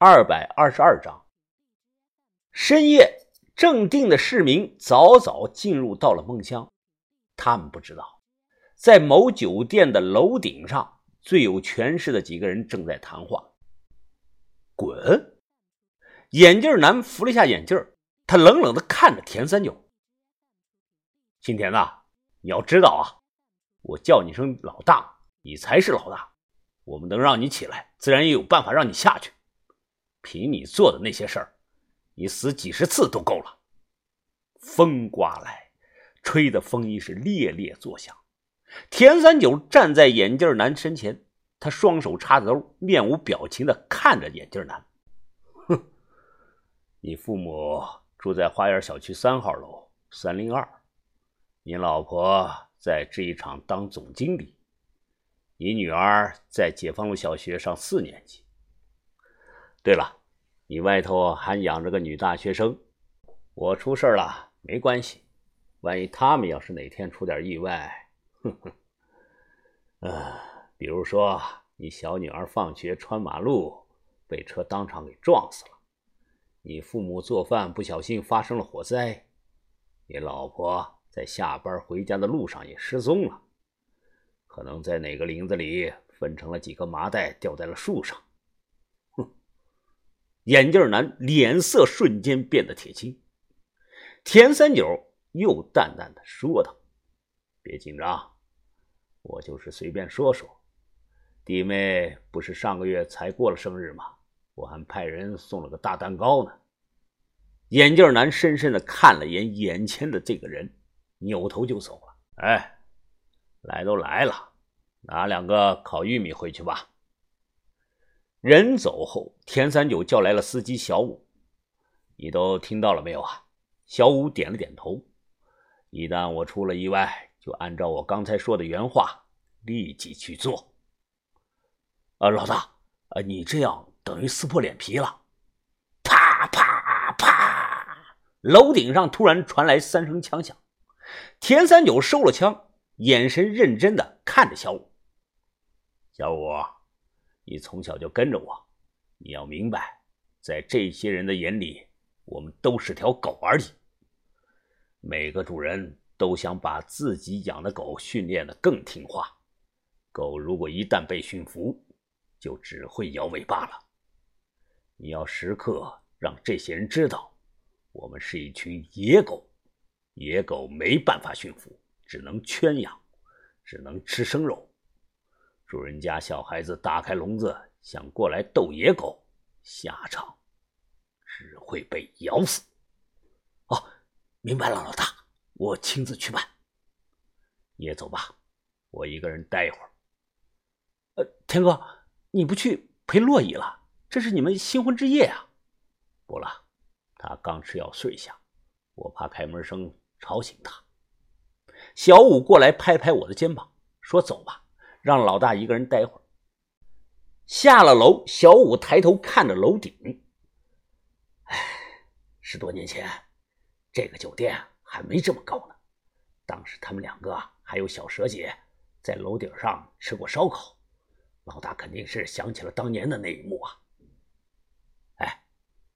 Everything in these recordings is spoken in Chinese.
二百二十二章。深夜，正定的市民早早进入到了梦乡。他们不知道，在某酒店的楼顶上，最有权势的几个人正在谈话。滚！眼镜男扶了一下眼镜，他冷冷的看着田三九。青田呐，你要知道啊，我叫你声老大，你才是老大。我们能让你起来，自然也有办法让你下去。凭你做的那些事儿，你死几十次都够了。风刮来，吹的风衣是猎猎作响。田三九站在眼镜男身前，他双手插兜，面无表情的看着眼镜男。哼，你父母住在花园小区三号楼三零二，你老婆在制衣厂当总经理，你女儿在解放路小学上四年级。对了，你外头还养着个女大学生。我出事了没关系，万一他们要是哪天出点意外，哼哼，呃，比如说你小女儿放学穿马路被车当场给撞死了，你父母做饭不小心发生了火灾，你老婆在下班回家的路上也失踪了，可能在哪个林子里分成了几个麻袋掉在了树上。眼镜男脸色瞬间变得铁青。田三九又淡淡的说道：“别紧张，我就是随便说说。弟妹不是上个月才过了生日吗？我还派人送了个大蛋糕呢。”眼镜男深深的看了眼眼前的这个人，扭头就走了。哎，来都来了，拿两个烤玉米回去吧。人走后，田三九叫来了司机小五：“你都听到了没有啊？”小五点了点头。一旦我出了意外，就按照我刚才说的原话，立即去做。啊，老大，啊，你这样等于撕破脸皮了！啪啪啪！楼顶上突然传来三声枪响。田三九收了枪，眼神认真的看着小五：“小五。”你从小就跟着我，你要明白，在这些人的眼里，我们都是条狗而已。每个主人都想把自己养的狗训练的更听话。狗如果一旦被驯服，就只会摇尾巴了。你要时刻让这些人知道，我们是一群野狗。野狗没办法驯服，只能圈养，只能吃生肉。主人家小孩子打开笼子想过来逗野狗，下场只会被咬死。哦，明白了，老大，我亲自去办。你也走吧，我一个人待一会儿。呃，天哥，你不去陪洛伊了？这是你们新婚之夜啊！不了，他刚吃药睡下，我怕开门声吵醒他。小五过来拍拍我的肩膀，说：“走吧。”让老大一个人待会儿。下了楼，小五抬头看着楼顶。哎，十多年前，这个酒店还没这么高呢。当时他们两个还有小蛇姐在楼顶上吃过烧烤。老大肯定是想起了当年的那一幕啊。哎，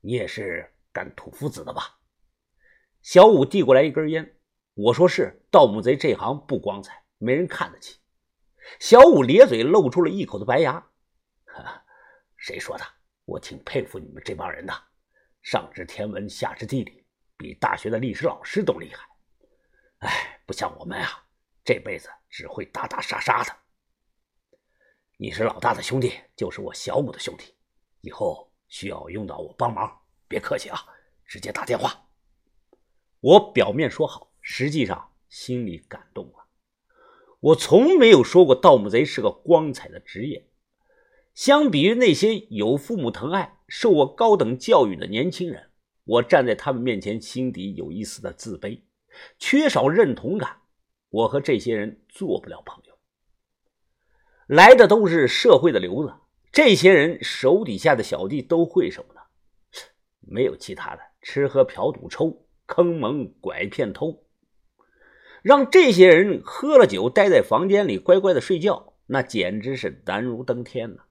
你也是干土夫子的吧？小五递过来一根烟。我说是，盗墓贼这行不光彩，没人看得起。小五咧嘴，露出了一口的白牙。谁说的？我挺佩服你们这帮人的，上知天文，下知地理，比大学的历史老师都厉害。哎，不像我们啊，这辈子只会打打杀杀的。你是老大的兄弟，就是我小五的兄弟，以后需要用到我帮忙，别客气啊，直接打电话。我表面说好，实际上心里感动了。我从没有说过盗墓贼是个光彩的职业。相比于那些有父母疼爱、受过高等教育的年轻人，我站在他们面前，心底有一丝的自卑，缺少认同感。我和这些人做不了朋友。来的都是社会的流子，这些人手底下的小弟都会什么呢？没有其他的，吃喝嫖赌抽，坑蒙拐骗偷。让这些人喝了酒，待在房间里乖乖的睡觉，那简直是难如登天呐！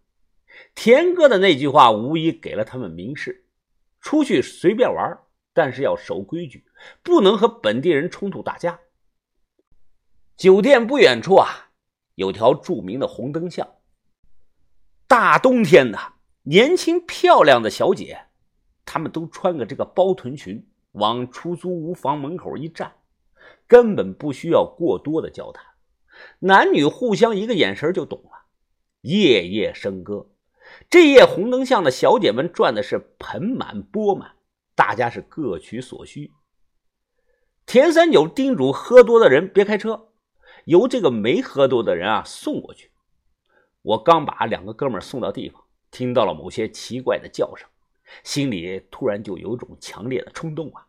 田哥的那句话无疑给了他们明示：出去随便玩，但是要守规矩，不能和本地人冲突打架。酒店不远处啊，有条著名的红灯巷。大冬天的，年轻漂亮的小姐，她们都穿个这个包臀裙，往出租屋房门口一站，根本不需要过多的交谈，男女互相一个眼神就懂了。夜夜笙歌，这夜红灯巷的小姐们赚的是盆满钵满，大家是各取所需。田三九叮嘱喝多的人别开车。由这个没喝多的人啊送过去。我刚把两个哥们送到地方，听到了某些奇怪的叫声，心里突然就有种强烈的冲动啊，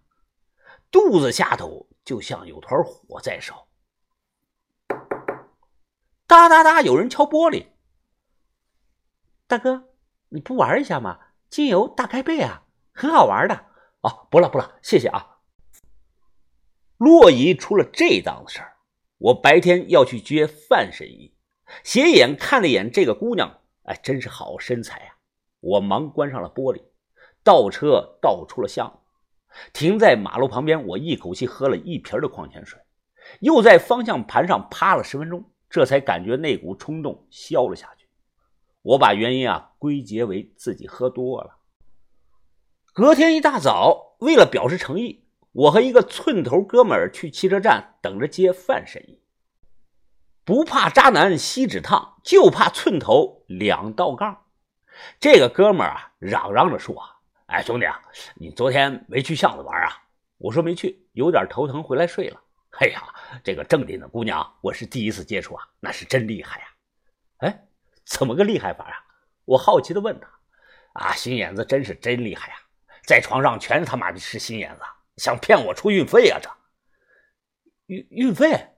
肚子下头就像有团火在烧。哒哒哒，有人敲玻璃。大哥，你不玩一下吗？精油大开背啊，很好玩的。哦，不了不了，谢谢啊。洛姨出了这档子事儿。我白天要去接范神医，斜眼看了一眼这个姑娘，哎，真是好身材呀！我忙关上了玻璃，倒车倒出了巷子，停在马路旁边。我一口气喝了一瓶的矿泉水，又在方向盘上趴了十分钟，这才感觉那股冲动消了下去。我把原因啊归结为自己喝多了。隔天一大早，为了表示诚意。我和一个寸头哥们儿去汽车站等着接范神医，不怕渣男锡纸烫，就怕寸头两道杠。这个哥们儿啊，嚷嚷着说：“啊哎，兄弟啊，你昨天没去巷子玩啊？”我说：“没去，有点头疼，回来睡了。”哎呀，这个正定的姑娘，我是第一次接触啊，那是真厉害呀！哎，怎么个厉害法啊？我好奇的问他：“啊，心眼子真是真厉害呀，在床上全他妈的是心眼子。”想骗我出运费啊？这运运费？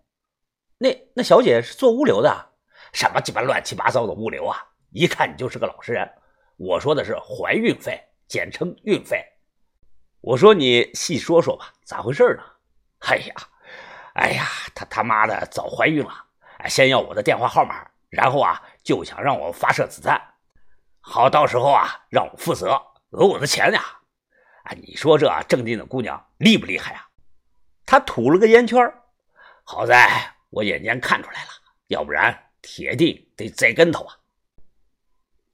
那那小姐是做物流的，什么鸡巴乱七八糟的物流啊？一看你就是个老实人。我说的是怀孕费，简称运费。我说你细说说吧，咋回事呢？哎呀，哎呀，她他妈的早怀孕了，先要我的电话号码，然后啊就想让我发射子弹，好到时候啊让我负责讹我的钱呀。你说这正定的姑娘厉不厉害啊？她吐了个烟圈好在我眼尖看出来了，要不然铁定得栽跟头啊！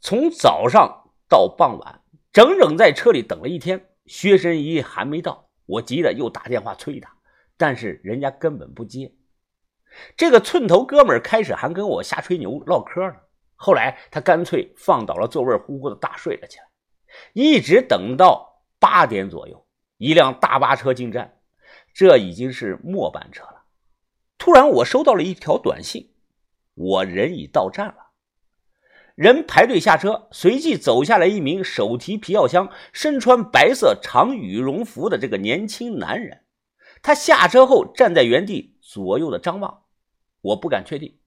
从早上到傍晚，整整在车里等了一天，薛神医还没到，我急得又打电话催他，但是人家根本不接。这个寸头哥们开始还跟我瞎吹牛唠嗑呢，后来他干脆放倒了座位，呼呼的大睡了起来，一直等到。八点左右，一辆大巴车进站，这已经是末班车了。突然，我收到了一条短信：“我人已到站了。”人排队下车，随即走下来一名手提皮药箱、身穿白色长羽绒服的这个年轻男人。他下车后站在原地，左右的张望。我不敢确定。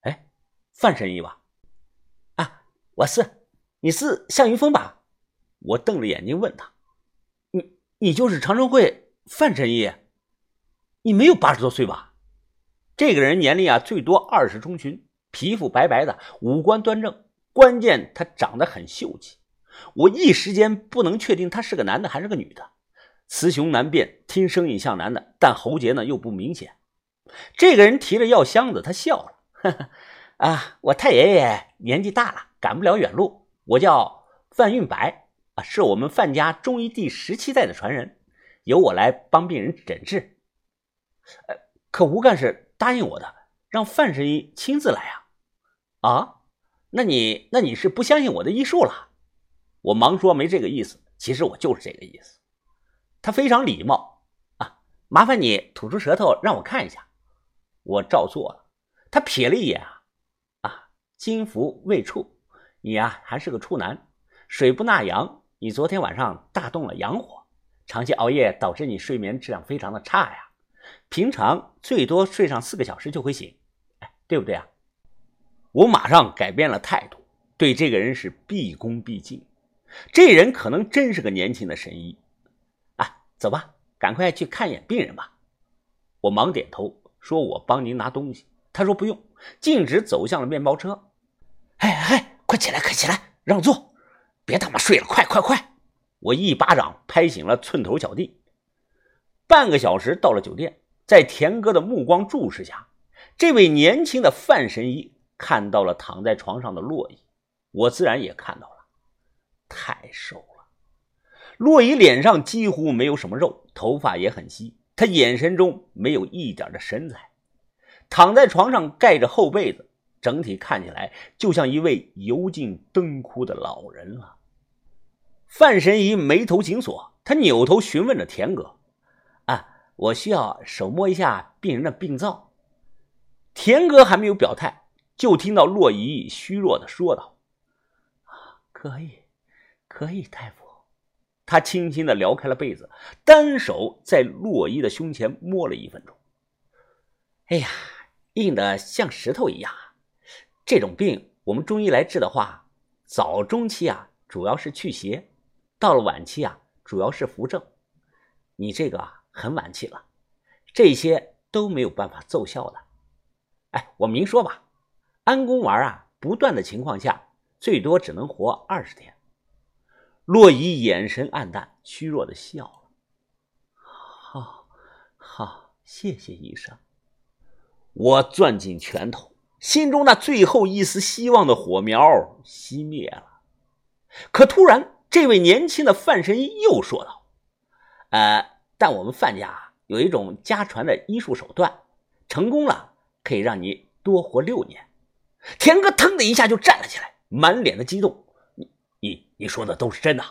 哎，范神医吧？啊，我是。你是向云峰吧？我瞪着眼睛问他：“你你就是长春会范神医？你没有八十多岁吧？”这个人年龄啊最多二十中旬，皮肤白白的，五官端正，关键他长得很秀气。我一时间不能确定他是个男的还是个女的。雌雄难辨，听声音像男的，但喉结呢又不明显。这个人提着药箱子，他笑了：“哈哈，啊，我太爷爷年纪大了，赶不了远路。我叫范运白。”啊，是我们范家中医第十七代的传人，由我来帮病人诊治。呃，可吴干事答应我的，让范神医亲自来啊。啊，那你那你是不相信我的医术了？我忙说没这个意思，其实我就是这个意思。他非常礼貌啊，麻烦你吐出舌头让我看一下。我照做了。他瞥了一眼啊，啊，金福未处，你呀还是个处男，水不纳阳。你昨天晚上大动了阳火，长期熬夜导致你睡眠质量非常的差呀。平常最多睡上四个小时就会醒，哎，对不对啊？我马上改变了态度，对这个人是毕恭毕敬。这人可能真是个年轻的神医啊！走吧，赶快去看一眼病人吧。我忙点头，说我帮您拿东西。他说不用，径直走向了面包车。哎哎，快起来，快起来，让座，别他妈睡了，快快快！我一巴掌拍醒了寸头小弟。半个小时到了酒店，在田哥的目光注视下，这位年轻的范神医看到了躺在床上的洛伊，我自然也看到了，太瘦了。洛伊脸上几乎没有什么肉，头发也很稀，他眼神中没有一点的神采，躺在床上盖着厚被子，整体看起来就像一位油尽灯枯的老人了。范神医眉头紧锁，他扭头询问着田哥。啊我需要手摸一下病人的病灶。田哥还没有表态，就听到洛伊虚弱的说道：“啊，可以，可以，大夫。”他轻轻的撩开了被子，单手在洛伊的胸前摸了一分钟。哎呀，硬的像石头一样。这种病，我们中医来治的话，早中期啊，主要是去邪；到了晚期啊，主要是扶正。你这个。很晚期了，这些都没有办法奏效的。哎，我明说吧，安宫丸啊，不断的情况下，最多只能活二十天。洛伊眼神暗淡，虚弱的笑了。好，好，谢谢医生。我攥紧拳头，心中那最后一丝希望的火苗熄灭了。可突然，这位年轻的范神医又说道：“呃。”但我们范家有一种家传的医术手段，成功了可以让你多活六年。田哥腾的一下就站了起来，满脸的激动：“你、你、你说的都是真的？”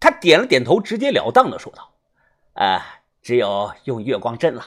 他点了点头，直截了当的说道：“呃，只有用月光针了。”